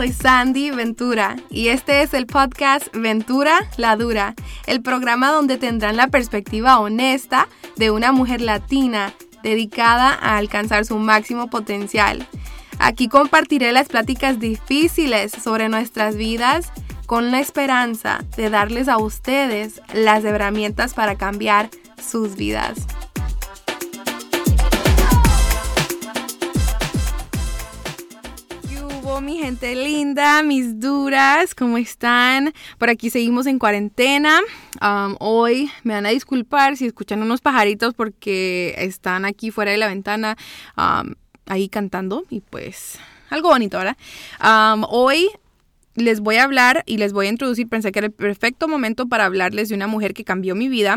Soy Sandy Ventura y este es el podcast Ventura la Dura, el programa donde tendrán la perspectiva honesta de una mujer latina dedicada a alcanzar su máximo potencial. Aquí compartiré las pláticas difíciles sobre nuestras vidas con la esperanza de darles a ustedes las herramientas para cambiar sus vidas. mi gente linda, mis duras? ¿Cómo están? Por aquí seguimos en cuarentena. Um, hoy me van a disculpar si escuchan unos pajaritos porque están aquí fuera de la ventana um, ahí cantando y pues algo bonito, ¿verdad? Um, hoy les voy a hablar y les voy a introducir, pensé que era el perfecto momento para hablarles de una mujer que cambió mi vida.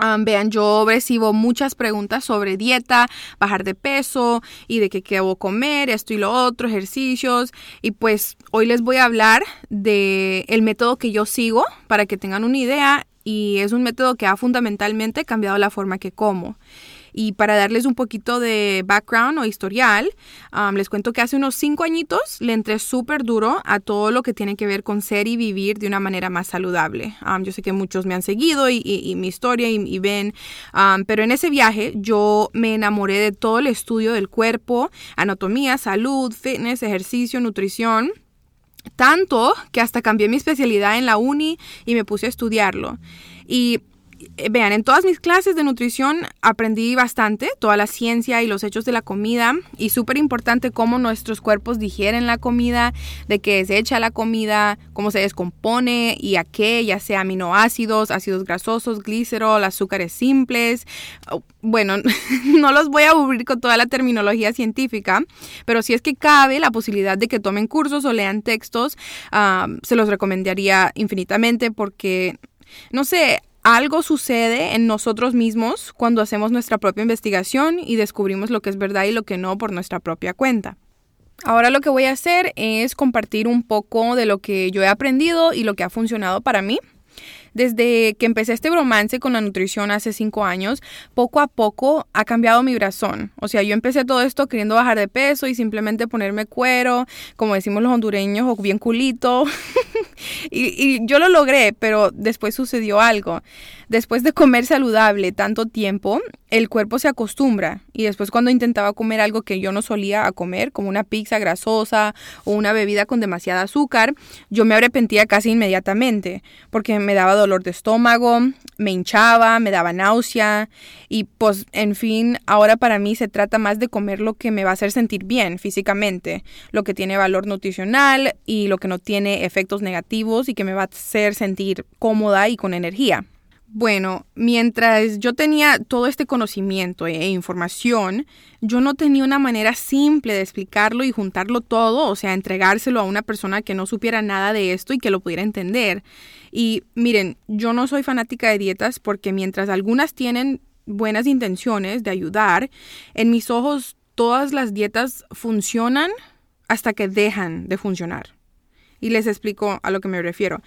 Um, vean, yo recibo muchas preguntas sobre dieta, bajar de peso y de qué debo comer, esto y lo otro, ejercicios. Y pues hoy les voy a hablar de el método que yo sigo para que tengan una idea y es un método que ha fundamentalmente cambiado la forma que como. Y para darles un poquito de background o historial, um, les cuento que hace unos cinco añitos le entré súper duro a todo lo que tiene que ver con ser y vivir de una manera más saludable. Um, yo sé que muchos me han seguido y, mi historia y, ven, um, pero en ese viaje yo me enamoré de todo el estudio del cuerpo, anatomía, salud, fitness, ejercicio, nutrición. Tanto que hasta cambié mi especialidad en la uni y me puse a estudiarlo. Y vean, en todas mis clases de nutrición aprendí bastante, toda la ciencia y los hechos de la comida y súper importante cómo nuestros cuerpos digieren la comida, de qué se echa la comida, cómo se descompone y a qué, ya sea aminoácidos, ácidos grasosos, glicerol, azúcares simples. Oh, bueno, no los voy a aburrir con toda la terminología científica, pero si es que cabe la posibilidad de que tomen cursos o lean textos, ah, se los recomendaría infinitamente porque, no sé, algo sucede en nosotros mismos cuando hacemos nuestra propia investigación y descubrimos lo que es verdad y lo que no por nuestra propia cuenta. Ahora lo que voy a hacer es compartir un poco de lo que yo he aprendido y lo que ha funcionado para mí. Desde que empecé este bromance con la nutrición hace cinco años, poco a poco ha cambiado mi brazón. O sea, yo empecé todo esto queriendo bajar de peso y simplemente ponerme cuero, como decimos los hondureños, o bien culito. y, y yo lo logré, pero después sucedió algo. Después de comer saludable tanto tiempo, el cuerpo se acostumbra y después cuando intentaba comer algo que yo no solía a comer, como una pizza grasosa o una bebida con demasiada azúcar, yo me arrepentía casi inmediatamente porque me daba dolor de estómago, me hinchaba, me daba náusea y pues en fin, ahora para mí se trata más de comer lo que me va a hacer sentir bien físicamente, lo que tiene valor nutricional y lo que no tiene efectos negativos y que me va a hacer sentir cómoda y con energía. Bueno, mientras yo tenía todo este conocimiento e información, yo no tenía una manera simple de explicarlo y juntarlo todo, o sea, entregárselo a una persona que no supiera nada de esto y que lo pudiera entender. Y miren, yo no soy fanática de dietas porque mientras algunas tienen buenas intenciones de ayudar, en mis ojos todas las dietas funcionan hasta que dejan de funcionar y les explico a lo que me refiero.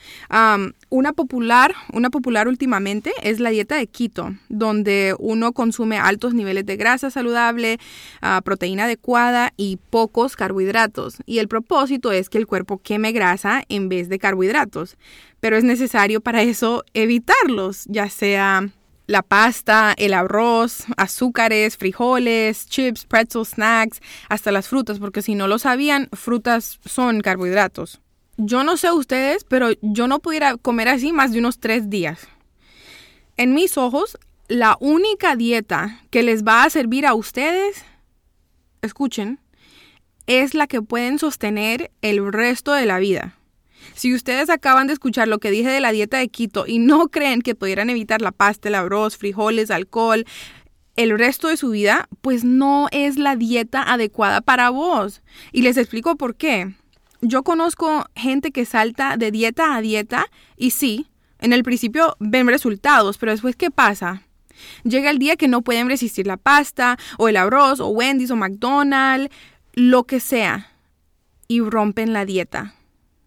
una popular, una popular últimamente es la dieta de keto, donde uno consume altos niveles de grasa saludable, ah, proteína adecuada y pocos carbohidratos. Y el propósito es que el cuerpo queme grasa en vez de carbohidratos. Pero es necesario para eso evitarlos, ya sea la pasta, el arroz, azúcares, frijoles, chips, pretzels, snacks, hasta las frutas, porque si no lo sabían, frutas son carbohidratos. Yo no sé ustedes, pero yo no pudiera comer así más de unos tres días. En mis ojos, la única dieta que les va a servir a ustedes, escuchen, es la que pueden sostener el resto de la vida. Si ustedes acaban de escuchar lo que dije de la dieta de Quito y no creen que pudieran evitar la pasta, el arroz, frijoles, alcohol, el resto de su vida, pues no es la dieta adecuada para vos. Y les explico por qué yo conozco gente que salta de dieta a dieta y sí, en el principio ven resultados, pero después ¿qué pasa? Llega el día que no pueden resistir la pasta o el arroz o Wendy's o McDonald's, lo que sea, y rompen la dieta.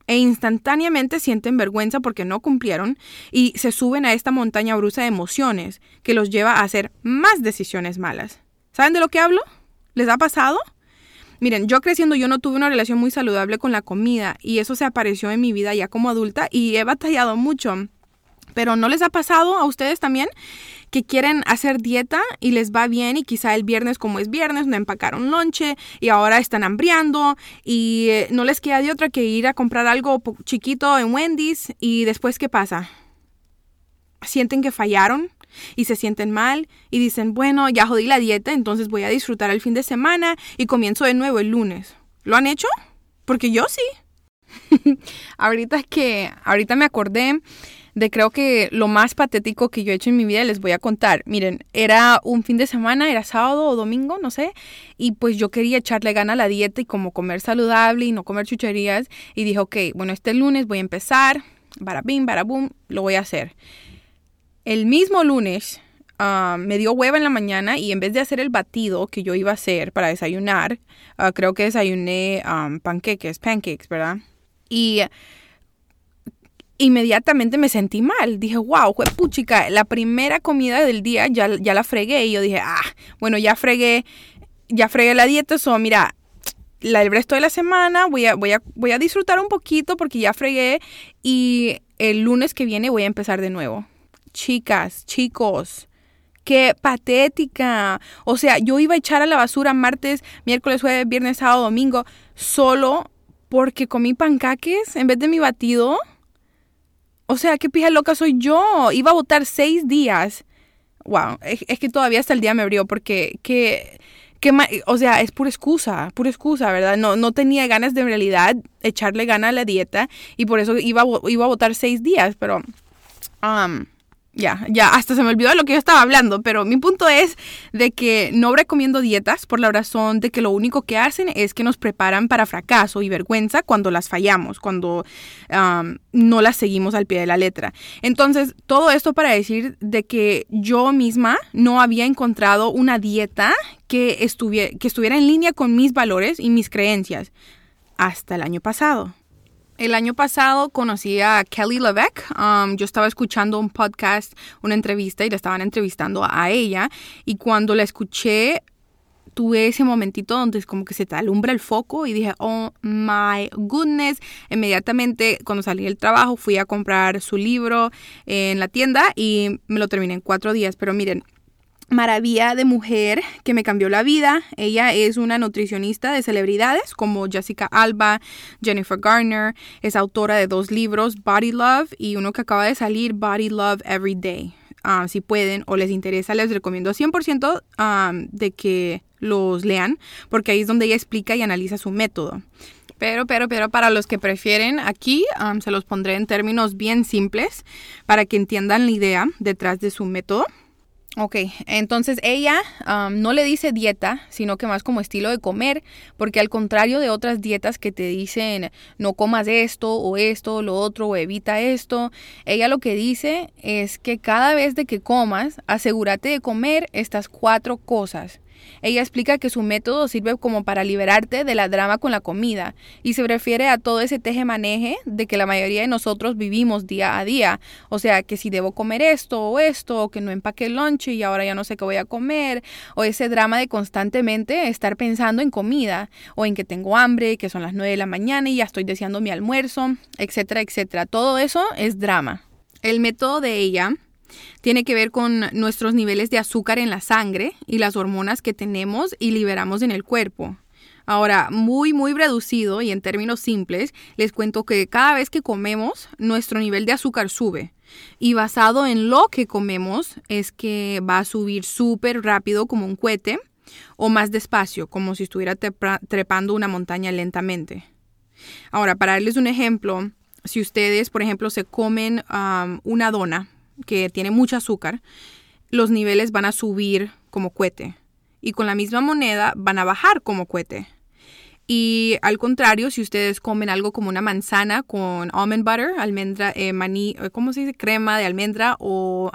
e instantáneamente sienten vergüenza porque no cumplieron y se suben a esta montaña brusa de emociones que los lleva a hacer más decisiones malas. ¿Saben de lo que hablo? ¿Les ha pasado? Miren, yo creciendo yo no tuve una relación muy saludable con la comida y eso se apareció en mi vida ya como adulta y he batallado mucho. Pero ¿no les ha pasado a ustedes también que quieren hacer dieta y les va bien y quizá el viernes como es viernes no empacaron lonche y ahora están hambriando y eh, no les queda de otra que ir a comprar algo chiquito en Wendy's y después ¿qué pasa? Sienten que fallaron y se sienten mal y dicen, bueno, ya jodí la dieta, entonces voy a disfrutar el fin de semana y comienzo de nuevo el lunes. ¿Lo han hecho? Porque yo sí. ahorita que, ahorita me acordé de creo que lo más patético que yo he hecho en mi vida les voy a contar. Miren, era un fin de semana, era sábado o domingo, no sé, y pues yo quería echarle gana a la dieta y como comer saludable y no comer chucherías y dije, ok, bueno, este lunes voy a empezar, barabim, barabum, lo voy a hacer. El mismo lunes ah, me dio hueva en la mañana y en vez de hacer el batido que yo iba a hacer para desayunar, ah, creo que desayuné um, panqueques, pancakes, ¿verdad? Y inmediatamente me sentí mal. Dije, wow, puchica, la primera comida del día ya, ya la fregué. Y yo dije, ah, bueno, ya fregué, ya fregué la dieta, eso, mira, la, el resto de la semana voy a, voy, a, voy a disfrutar un poquito porque ya fregué y el lunes que viene voy a empezar de nuevo. Chicas, chicos, qué patética. O sea, yo iba a echar a la basura martes, miércoles, jueves, viernes, sábado, domingo, solo porque comí pancaques en vez de mi batido. O sea, qué pija loca soy yo. Iba a votar seis días. Wow, es, que todavía hasta el día me abrió porque que, que o sea, es pura excusa, pura excusa, ¿verdad? No, no tenía ganas de en realidad echarle gana a la dieta y por eso iba, iba a votar seis días, pero... ya, ya, hasta se me olvidó de lo que yo estaba hablando, pero mi punto es de que no recomiendo dietas por la razón de que lo único que hacen es que nos preparan para fracaso y vergüenza cuando las fallamos, cuando no las seguimos al pie de la letra. Entonces, todo esto para decir de que yo misma no había encontrado una dieta que, que estuviera en línea con mis valores y mis creencias hasta el año pasado. El año pasado conocí a Kelly Levesque. Um, yo estaba escuchando un podcast, una entrevista y le estaban entrevistando a ella. Y cuando la escuché, tuve ese momentito donde es como que se te alumbra el foco y dije, oh my goodness. Inmediatamente cuando salí del trabajo fui a comprar su libro en la tienda y me lo terminé en cuatro días. Pero miren, maravilla de mujer que me cambió la vida. Ella es una nutricionista de celebridades como Jessica Alba, Jennifer Garner. Es autora de dos libros, Body Love y uno que acaba de salir, Body Love Every Day. Ah, si pueden o les interesa, les recomiendo 100% ah, de que los lean, porque ahí es donde ella explica y analiza su método. Pero, pero, pero para los que prefieren, aquí se los pondré en términos bien simples para que entiendan la idea detrás de su método. Ok, entonces ella um, no le dice dieta, sino que más como estilo de comer, porque al contrario de otras dietas que te dicen no comas esto o esto o lo otro o evita esto, ella lo que dice es que cada vez de que comas, asegúrate de comer estas cuatro cosas. Ella explica que su método sirve como para liberarte de la drama con la comida y se refiere a todo ese teje-maneje de que la mayoría de nosotros vivimos día a día. O sea, que si debo comer esto o esto, o que no empaque el lunch y ahora ya no sé qué voy a comer, o ese drama de constantemente estar pensando en comida o en que tengo hambre, que son las 9 de la mañana y ya estoy deseando mi almuerzo, etcétera, etcétera. Todo eso es drama. El método de ella tiene que ver con nuestros niveles de azúcar en la sangre y las hormonas que tenemos y liberamos en el cuerpo. Ahora, muy, muy reducido y en términos simples, les cuento que cada vez que comemos, nuestro nivel de azúcar sube. Y basado en lo que comemos, es que va a subir súper rápido como un cohete o más despacio, como si estuviera trepando una montaña lentamente. Ahora, para darles un ejemplo, si ustedes, por ejemplo, se comen una dona, que tiene mucho azúcar, los niveles van a subir como cohete. Y con la misma moneda van a bajar como cohete. Y al contrario, si ustedes comen algo como una manzana con almond butter, almendra, eh, maní, eh, ¿cómo se dice? Crema de almendra o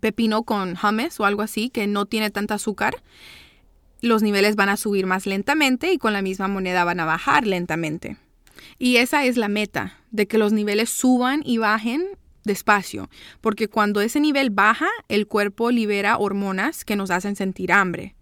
pepino con hummus o algo así que no tiene tanta azúcar, los niveles van a subir más lentamente y con la misma moneda van a bajar lentamente. Y esa es la meta, de que los niveles suban y bajen despacio, porque cuando ese nivel baja, el cuerpo libera hormonas que nos hacen sentir hambre.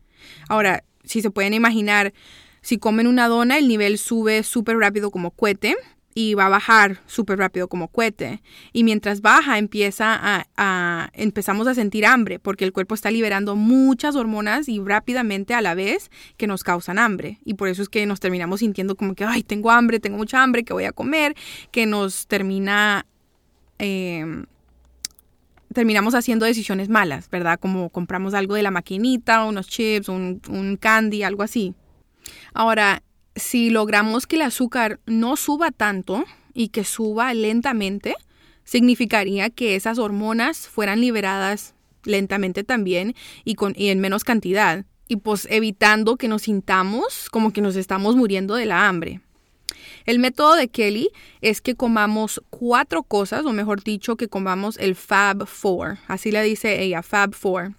Ahora, si se pueden imaginar, si comen una dona, el nivel sube súper rápido como cohete y va a bajar súper rápido como cohete. Y mientras baja, empieza a, empezamos a sentir hambre, porque el cuerpo está liberando muchas hormonas y rápidamente a la vez que nos causan hambre. Y por eso es que nos terminamos sintiendo como que, ay, tengo hambre, tengo mucha hambre, que voy a comer, que nos termina... Em, terminamos haciendo decisiones malas, ¿verdad? Como compramos algo de la maquinita, unos chips, un, un candy, algo así. Ahora, si logramos que el azúcar no suba tanto y que suba lentamente, significaría que esas hormonas fueran liberadas lentamente también y, con, y en menos cantidad, y pues evitando que nos sintamos como que nos estamos muriendo de la hambre. El método de Kelly es que comamos cuatro cosas, o mejor dicho, que comamos el Fab Four, así le dice ella, Fab Four,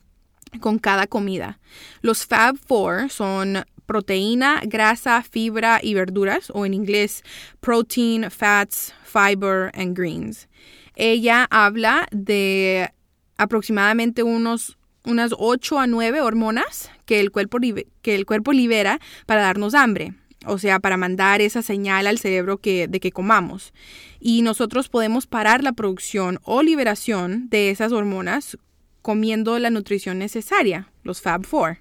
con cada comida. Los Fab Four son proteína, grasa, fibra y verduras, o en inglés protein, fats, fiber and greens. Ella habla de aproximadamente unos unas 8 a 9 hormonas que el, cuerpo, que el cuerpo libera para darnos hambre, o sea, para mandar esa señal al cerebro que, de que comamos. Y nosotros podemos parar la producción o liberación de esas hormonas comiendo la nutrición necesaria, los Fab Four.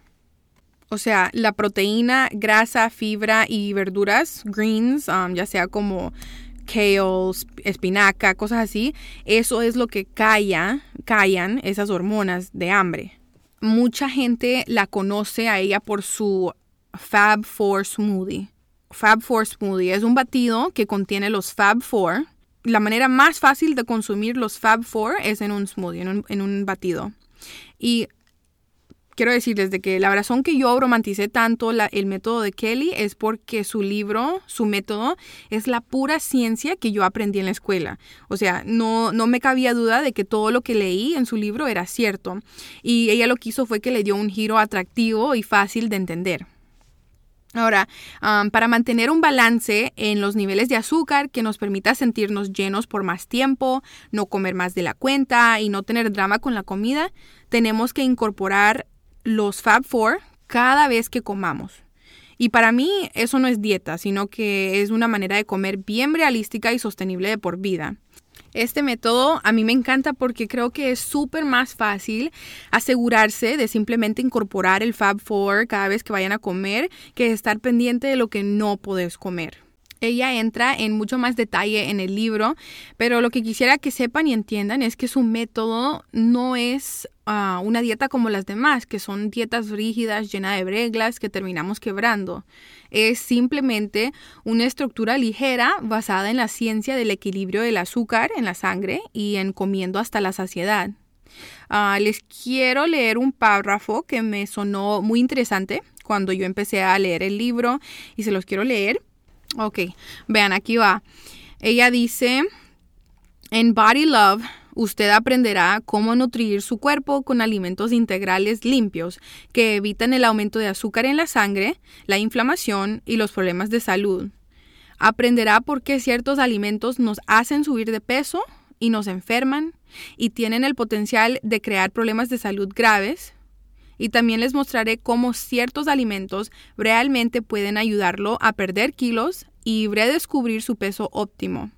O sea, la proteína, grasa, fibra y verduras, greens, um, ya sea como kale, espinaca, cosas así, eso es lo que calla, callan esas hormonas de hambre. Mucha gente la conoce a ella por su Fab Four Smoothie. Fab Four Smoothie es un batido que contiene los Fab Four. La manera más fácil de consumir los Fab Four es en un smoothie, en un, batido. Y quiero decirles de que la razón que yo romanticé tanto el método de Kelly es porque su libro, su método, es la pura ciencia que yo aprendí en la escuela. O sea, no, no me cabía duda de que todo lo que leí en su libro era cierto. Y ella lo que fue que le dio un giro atractivo y fácil de entender. Ahora, para mantener un balance en los niveles de azúcar que nos permita sentirnos llenos por más tiempo, no comer más de la cuenta y no tener drama con la comida, tenemos que incorporar los Fab Four cada vez que comamos. Y para mí eso no es dieta, sino que es una manera de comer bien realística y sostenible de por vida. Este método a mí me encanta porque creo que es súper más fácil asegurarse de simplemente incorporar el Fab Four cada vez que vayan a comer que estar pendiente de lo que no podés comer. Ella entra en mucho más detalle en el libro, pero lo que quisiera que sepan y entiendan es que su método no es ah, una dieta como las demás, que son dietas rígidas, llenas de reglas que terminamos quebrando. Es simplemente una estructura ligera basada en la ciencia del equilibrio del azúcar en la sangre y en comiendo hasta la saciedad. Ah, les quiero leer un párrafo que me sonó muy interesante cuando yo empecé a leer el libro y se los quiero leer Ok, vean, aquí va. Ella dice, en Body Love, usted aprenderá cómo nutrir su cuerpo con alimentos integrales limpios que evitan el aumento de azúcar en la sangre, la inflamación y los problemas de salud. Aprenderá por qué ciertos alimentos nos hacen subir de peso y nos enferman y tienen el potencial de crear problemas de salud graves, y también les mostraré cómo ciertos alimentos realmente pueden ayudarlo a perder kilos y redescubrir su peso óptimo.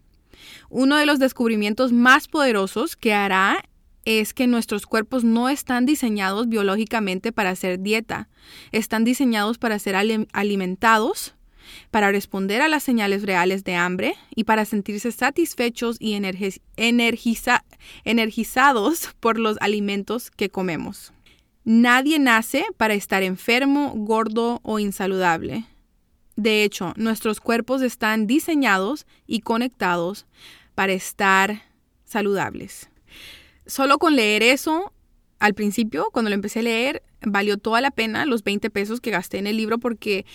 Uno de los descubrimientos más poderosos que hará es que nuestros cuerpos no están diseñados biológicamente para hacer dieta, están diseñados para ser alimentados, para responder a las señales reales de hambre y para sentirse satisfechos y energizados por los alimentos que comemos. Nadie nace para estar enfermo, gordo o insaludable. De hecho, nuestros cuerpos están diseñados y conectados para estar saludables. Solo con leer eso, al principio, cuando lo empecé a leer, valió toda la pena los 20 pesos que gasté en el libro porque,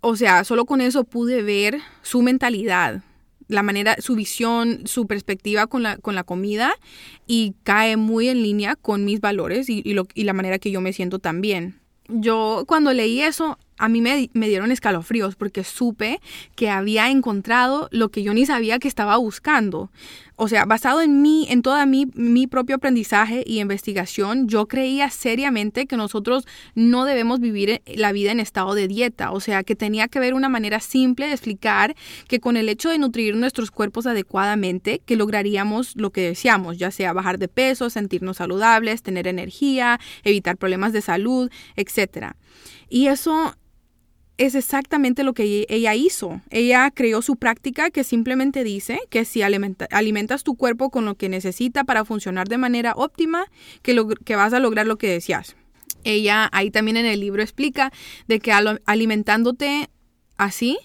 o sea, solo con eso pude ver su mentalidad, la manera, su visión, su perspectiva con la, con la comida y cae muy en línea con mis valores y, y, lo, y la manera que yo me siento también. Yo cuando leí eso, a mí me, me, dieron escalofríos porque supe que había encontrado lo que yo ni sabía que estaba buscando. O sea, basado en mí, en toda mi, mi propio aprendizaje y investigación, yo creía seriamente que nosotros no debemos vivir la vida en estado de dieta. O sea, que tenía que haber una manera simple de explicar que con el hecho de nutrir nuestros cuerpos adecuadamente, que lograríamos lo que deseamos, ya sea bajar de peso, sentirnos saludables, tener energía, evitar problemas de salud, etc. Y eso es exactamente lo que ella hizo. Ella creó su práctica que simplemente dice que si alimentas tu cuerpo con lo que necesita para funcionar de manera óptima, que, que vas a lograr lo que deseas. Ella ahí también en el libro explica de que alimentándote así,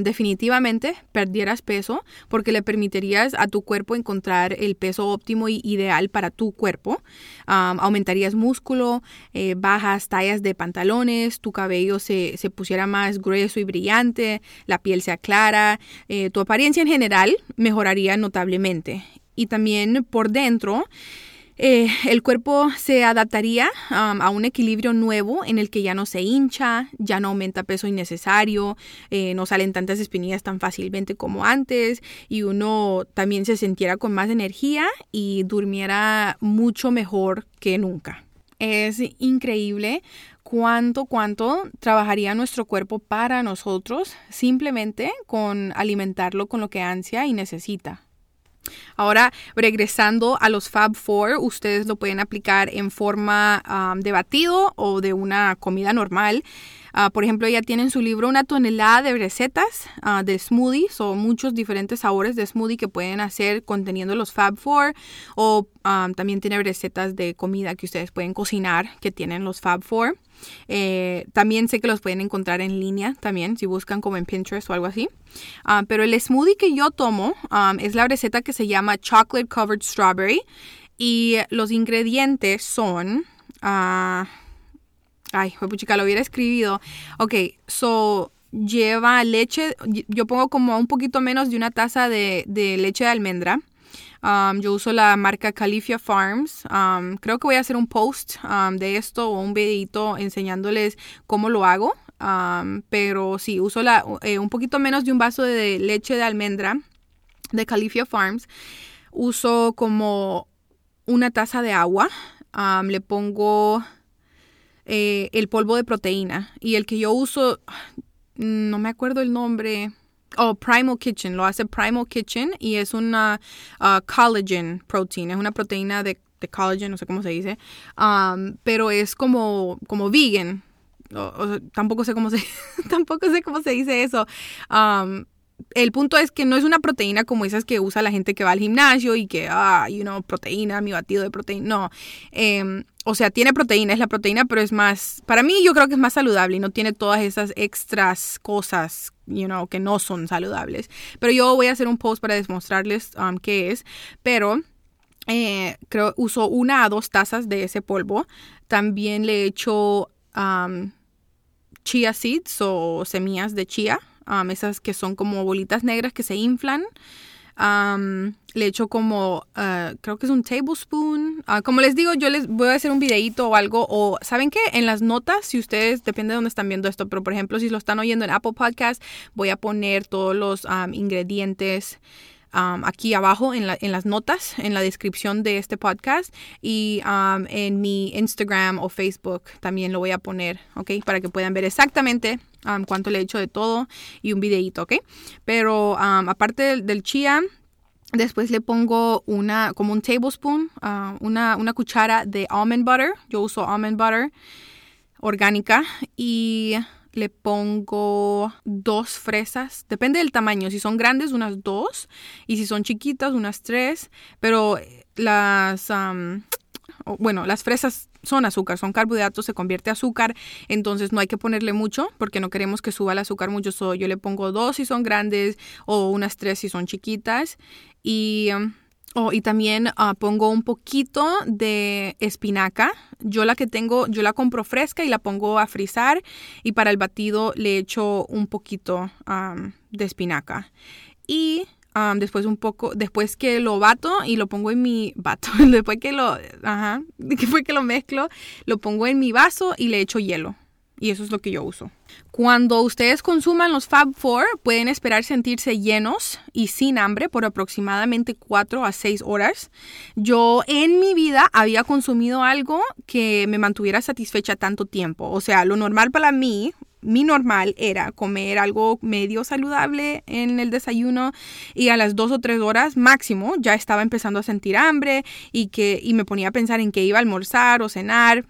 definitivamente perdieras peso porque le permitirías a tu cuerpo encontrar el peso óptimo y ideal para tu cuerpo. aumentarías músculo, eh, bajas tallas de pantalones, tu cabello se, pusiera más grueso y brillante, la piel se aclara, eh, tu apariencia en general mejoraría notablemente. Y también por dentro, eh, el cuerpo se adaptaría um, a un equilibrio nuevo en el que ya no se hincha, ya no aumenta peso innecesario, eh, no salen tantas espinillas tan fácilmente como antes y uno también se sintiera con más energía y durmiera mucho mejor que nunca. Es increíble cuánto, cuánto trabajaría nuestro cuerpo para nosotros simplemente con alimentarlo con lo que ansia y necesita. Ahora, regresando a los Fab Four, ustedes lo pueden aplicar en forma de batido o de una comida normal. Ah, por ejemplo, ella tiene en su libro una tonelada de recetas ah, de smoothies o muchos diferentes sabores de smoothie que pueden hacer conteniendo los Fab Four. O también tiene recetas de comida que ustedes pueden cocinar que tienen los Fab Four. Eh, también sé que los pueden encontrar en línea también, si buscan como en Pinterest o algo así. Ah, pero el smoothie que yo tomo es la receta que se llama Chocolate Covered Strawberry. Y los ingredientes son... Uh, ay, chica, lo hubiera escribido. Ok, so lleva leche, yo pongo como un poquito menos de una taza de leche de almendra. Um, yo uso la marca Califia Farms. Um, creo que voy a hacer un post um, de esto o un videito enseñándoles cómo lo hago. pero sí, uso la, eh, un poquito menos de un vaso de leche de almendra de Califia Farms. Uso como una taza de agua. le pongo eh, el polvo de proteína. Y el que yo uso, no me acuerdo el nombre. Oh, Primal Kitchen, lo hace Primal Kitchen y es una uh, collagen protein, es una proteína de, de collagen, no sé cómo se dice, pero es como, como vegan. tampoco sé cómo se tampoco sé cómo se dice eso. El punto es que no es una proteína como esas que usa la gente que va al gimnasio y que, ah, you know, proteína, mi batido de proteína. No. Eh, o sea, tiene proteína, es la proteína, pero es más, para mí yo creo que es más saludable y no tiene todas esas extras cosas, you know, que no son saludables. Pero yo voy a hacer un post para demostrarles um, qué es, pero eh, creo uso una a dos tazas de ese polvo. También le echo um, chia seeds o semillas de chía, um, esas que son como bolitas negras que se inflan le echo como, uh, creo que es un tablespoon. Uh, como les digo, yo les voy a hacer un videito o algo. O, ¿saben qué? En las notas, si ustedes, depende de dónde están viendo esto, pero por ejemplo, si lo están oyendo en Apple Podcast, voy a poner todos los ingredientes. aquí abajo en, la, en, las notas, en la descripción de este podcast y en mi Instagram o Facebook también lo voy a poner, ¿ok? Para que puedan ver exactamente cuánto le he hecho de todo y un videito, ¿ok? Pero aparte del, chía, Después le pongo una, como un tablespoon, ah, una, una, cuchara de almond butter. Yo uso almond butter orgánica. Y le pongo dos fresas. Depende del tamaño. Si son grandes, unas dos. Y si son chiquitas, unas tres. Pero las, bueno, las fresas son azúcar, son carbohidratos, se convierte azúcar, entonces no hay que ponerle mucho porque no queremos que suba el azúcar mucho. yo le pongo dos si son grandes o unas tres si son chiquitas y, um, oh, y también ah, pongo un poquito de espinaca. Yo la que tengo, yo la compro fresca y la pongo a frizar y para el batido le echo un poquito de espinaca. Y después un poco, después que lo bato y lo pongo en mi vato, después que lo, ajá, después que lo mezclo, lo pongo en mi vaso y le echo hielo. y eso es lo que yo uso. Cuando ustedes consuman los Fab Four, pueden esperar sentirse llenos y sin hambre por aproximadamente 4 a 6 horas. Yo en mi vida había consumido algo que me mantuviera satisfecha tanto tiempo. O sea, lo normal para mí, mi normal era comer algo medio saludable en el desayuno y a las dos o tres horas máximo ya estaba empezando a sentir hambre y que y me ponía a pensar en que iba a almorzar o cenar.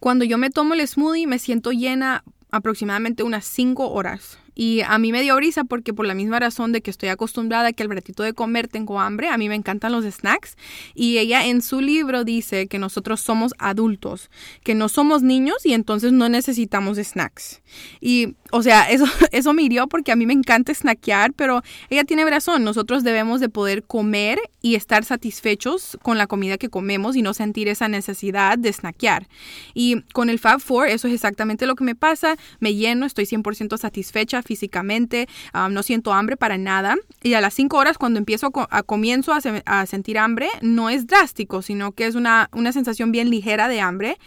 Cuando yo me tomo el smoothie me siento llena aproximadamente unas cinco horas. Y a mí me dio brisa porque por la misma razón de que estoy acostumbrada a que al ratito de comer tengo hambre, a mí me encantan los snacks. Y ella en su libro dice que nosotros somos adultos, que no somos niños y entonces no necesitamos snacks. Y, o sea, eso, eso me hirió porque a mí me encanta snackear, pero ella tiene razón, nosotros debemos de poder comer y estar satisfechos con la comida que comemos y no sentir esa necesidad de snackear. Y con el Fab Four eso es exactamente lo que me pasa, me lleno, estoy 100% satisfecha físicamente, no siento hambre para nada. Y a las 5 horas cuando empiezo a, comienzo a, sentir hambre, no es drástico, sino que es una, una sensación bien ligera de hambre,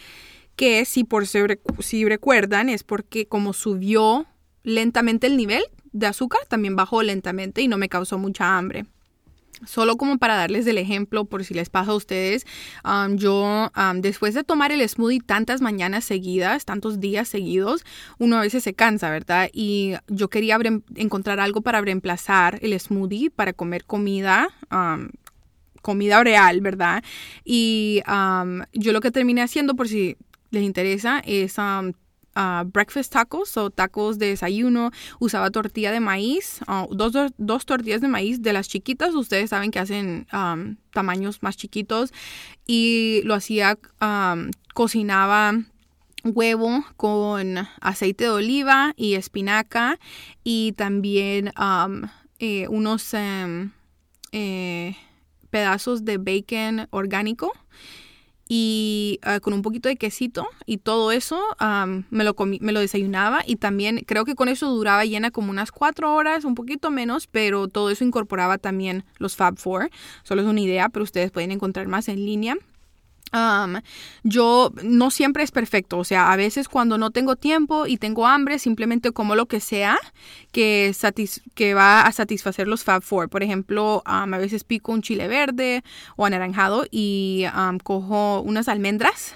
que si, por, si recuerdan es porque como subió lentamente el nivel de azúcar, también bajó lentamente y no me causó mucha hambre. Solo como para darles el ejemplo, por si les pasa a ustedes, yo después de tomar el smoothie tantas mañanas seguidas, tantos días seguidos, uno a veces se cansa, ¿verdad? Y yo quería encontrar algo para reemplazar el smoothie, para comer comida. comida real, ¿verdad? Y yo lo que terminé haciendo, por si les interesa, es breakfast tacos o tacos de desayuno. Usaba tortilla de maíz, uh, dos, dos, tortillas de maíz de las chiquitas. Ustedes saben que hacen tamaños más chiquitos. Y lo hacía, cocinaba huevo con aceite de oliva y espinaca y también eh, unos eh, pedazos de bacon orgánico y ah, con un poquito de quesito y todo eso me, lo me lo desayunaba y también creo que con eso duraba llena como unas cuatro horas, un poquito menos, pero todo eso incorporaba también los Fab Four. Solo es una idea, pero ustedes pueden encontrar más en línea yo no siempre es perfecto, o sea, a veces cuando no tengo tiempo y tengo hambre, simplemente como lo que sea que, va a satisfacer los Fab Four. Por ejemplo, a veces pico un chile verde o anaranjado y cojo unas almendras.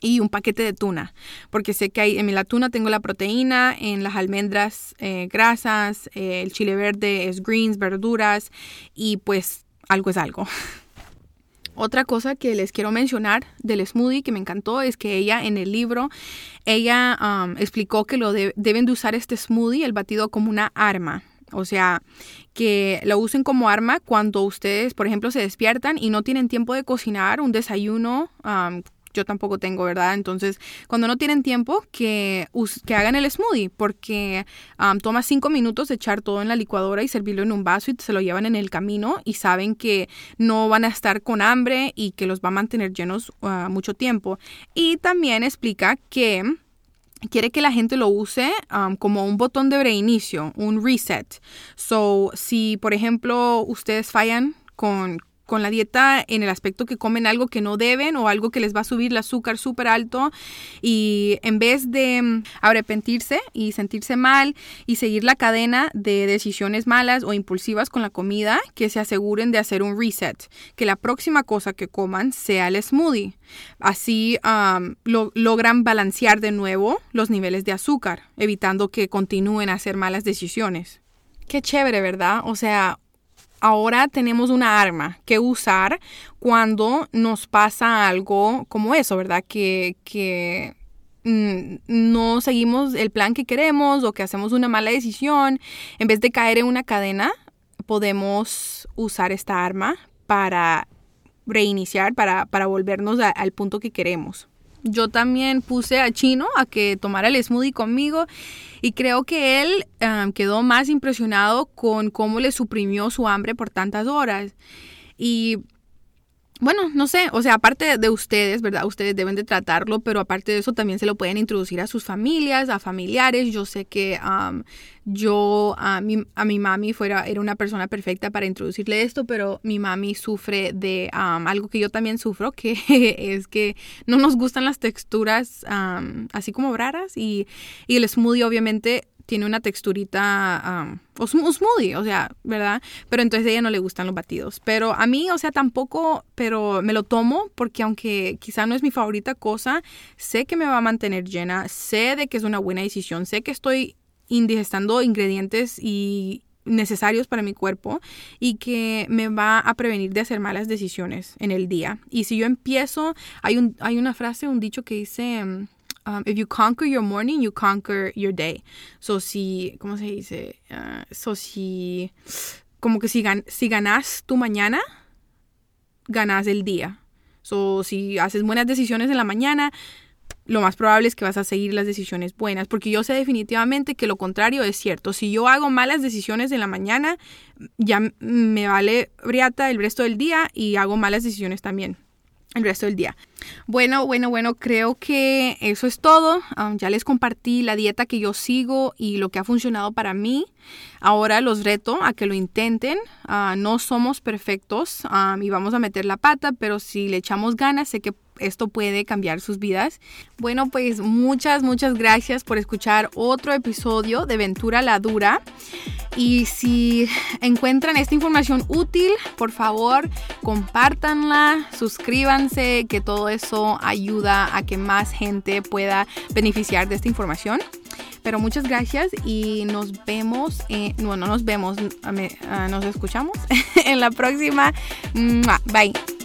y un paquete de tuna, porque sé que hay, en la tuna tengo la proteína, en las almendras eh, grasas, eh, el chile verde es greens, verduras y pues algo es algo. Otra cosa que les quiero mencionar del smoothie que me encantó es que ella en el libro, ella um, explicó que lo deben de usar este smoothie, el batido, como una arma. O sea, que lo usen como arma cuando ustedes, por ejemplo, se despiertan y no tienen tiempo de cocinar un desayuno um, yo tampoco tengo, ¿verdad? Entonces, cuando no tienen tiempo, que, que hagan el smoothie, porque toma cinco minutos echar todo en la licuadora y servirlo en un vaso y se lo llevan en el camino y saben que no van a estar con hambre y que los va a mantener llenos uh, mucho tiempo. Y también explica que quiere que la gente lo use como un botón de reinicio, un reset. So, si por ejemplo ustedes fallan con, con la dieta en el aspecto que comen algo que no deben o algo que les va a subir el azúcar súper alto y en vez de mm, arrepentirse y sentirse mal y seguir la cadena de decisiones malas o impulsivas con la comida, que se aseguren de hacer un reset, que la próxima cosa que coman sea el smoothie. Así lo, logran balancear de nuevo los niveles de azúcar, evitando que continúen a hacer malas decisiones. Qué chévere, ¿verdad? O sea, ahora tenemos una arma que usar cuando nos pasa algo como eso, ¿verdad? Que, que mm, no seguimos el plan que queremos o que hacemos una mala decisión. En vez de caer en una cadena, podemos usar esta arma para reiniciar, para, para volvernos al punto que queremos yo también puse a Chino a que tomara el smoothie conmigo y creo que él quedó más impresionado con cómo le suprimió su hambre por tantas horas. Y bueno, no sé, o sea, aparte de ustedes, ¿verdad? Ustedes deben de tratarlo, pero aparte de eso también se lo pueden introducir a sus familias, a familiares. Yo sé que yo, a mi, a mi mami fuera, era una persona perfecta para introducirle esto, pero mi mami sufre de algo que yo también sufro, que es que no nos gustan las texturas así como raras y, y el smoothie obviamente tiene una texturita, um, un smoothie, o sea, ¿verdad? Pero entonces a ella no le gustan los batidos. Pero a mí, o sea, tampoco, pero me lo tomo porque aunque quizá no es mi favorita cosa, sé que me va a mantener llena, sé de que es una buena decisión, sé que estoy indigestando ingredientes y necesarios para mi cuerpo y que me va a prevenir de hacer malas decisiones en el día. Y si yo empiezo, hay, un, hay una frase, un dicho que dice um, if you conquer your morning, you conquer your day. So, si, ¿cómo se dice? Uh, so, si, como que si, si ganas tu mañana, ganas el día. So, si haces buenas decisiones en la mañana, lo más probable es que vas a seguir las decisiones buenas, porque yo sé definitivamente que lo contrario es cierto. Si yo hago malas decisiones en la mañana, ya me vale briata el resto del día y hago malas decisiones también el resto del día. Bueno, bueno, bueno, creo que eso es todo. Um, ya les compartí la dieta que yo sigo y lo que ha funcionado para mí. Ahora los reto a que lo intenten. Uh, no somos perfectos um, y vamos a meter la pata, pero si le echamos ganas, sé que esto puede cambiar sus vidas. Bueno, pues muchas, muchas gracias por escuchar otro episodio de Ventura la Dura. Y si encuentran esta información útil, por favor, compártanla, suscríbanse, que todo eso ayuda a que más gente pueda beneficiar de esta información. Pero muchas gracias y nos vemos, bueno, no nos vemos, nos escuchamos en la próxima. Bye.